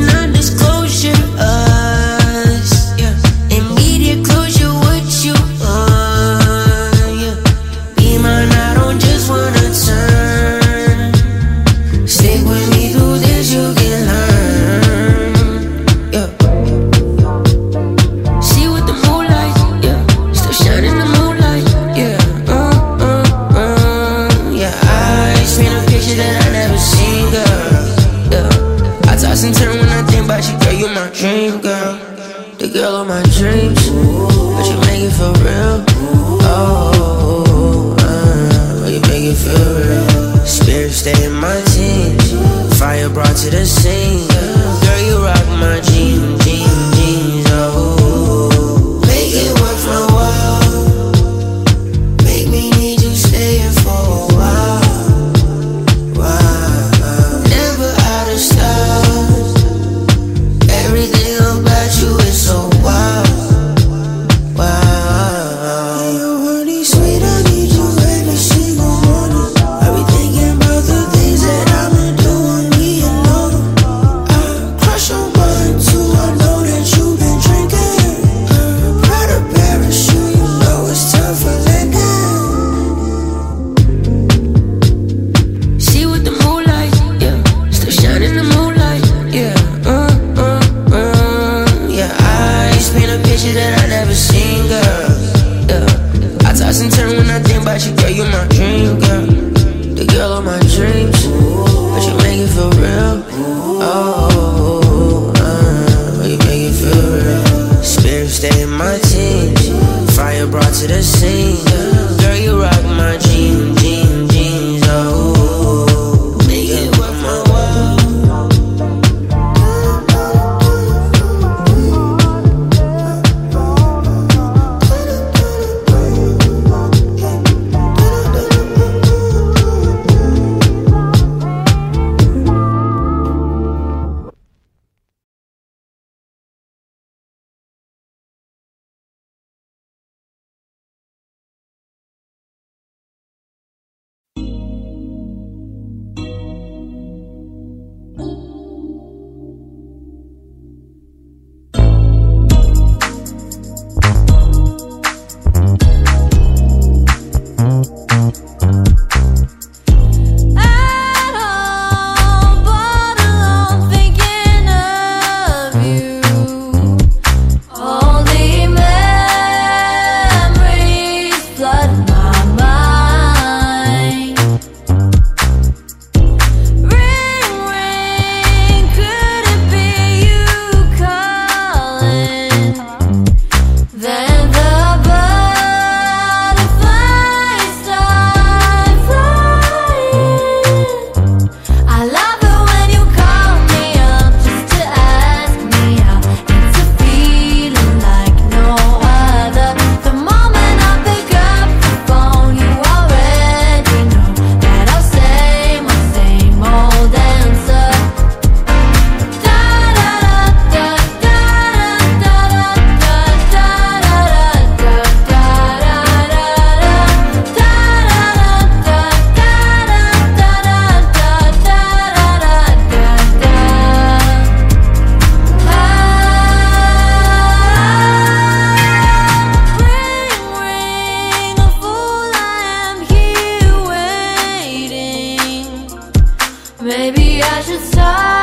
non-disclosure. dream I should stop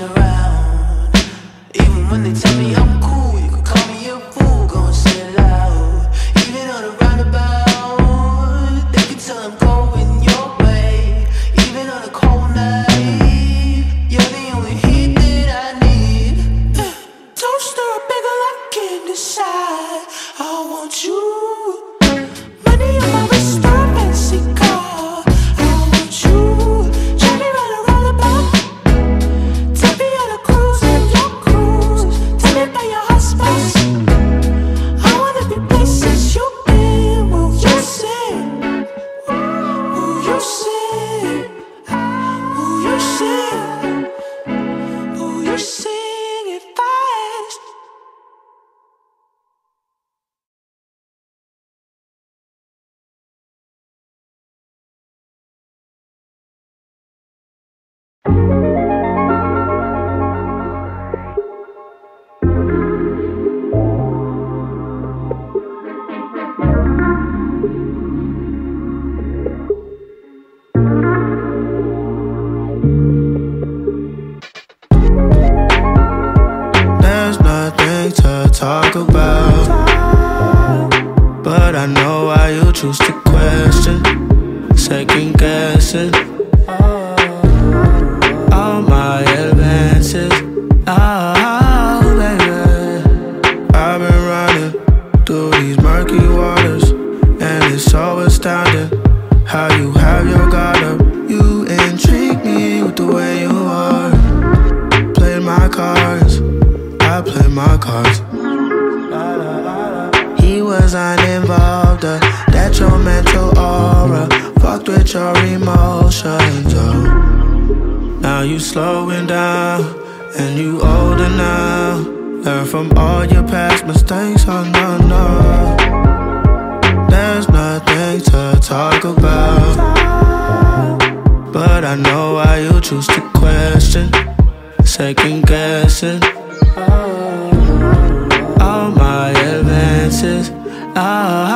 around, even when they tell me I'm cool. shut your emotions out. Now you slowing down, and you older now. Learn from all your past mistakes, oh no, no. There's nothing to talk about. But I know why you choose to question, second guessing. All my advances, ah.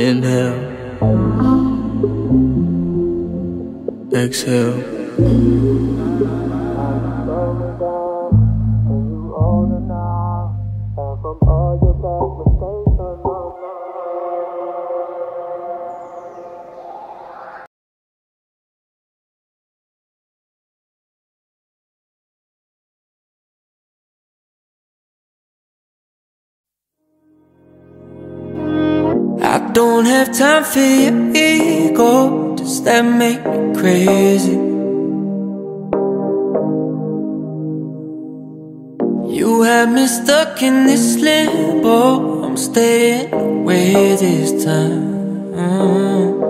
Inhale. Exhale. don't have time for your ego. Does that make me crazy? You have me stuck in this limbo. I'm staying away this time. Mm.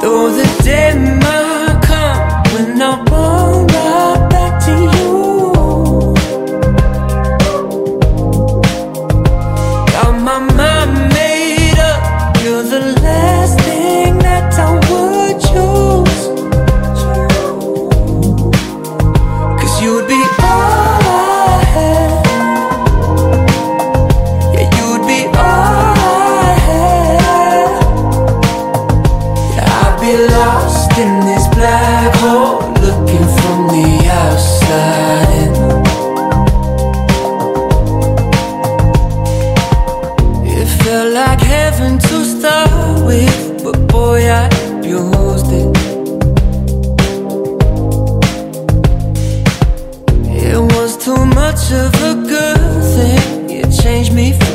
Though the day much of a good thing. You changed me.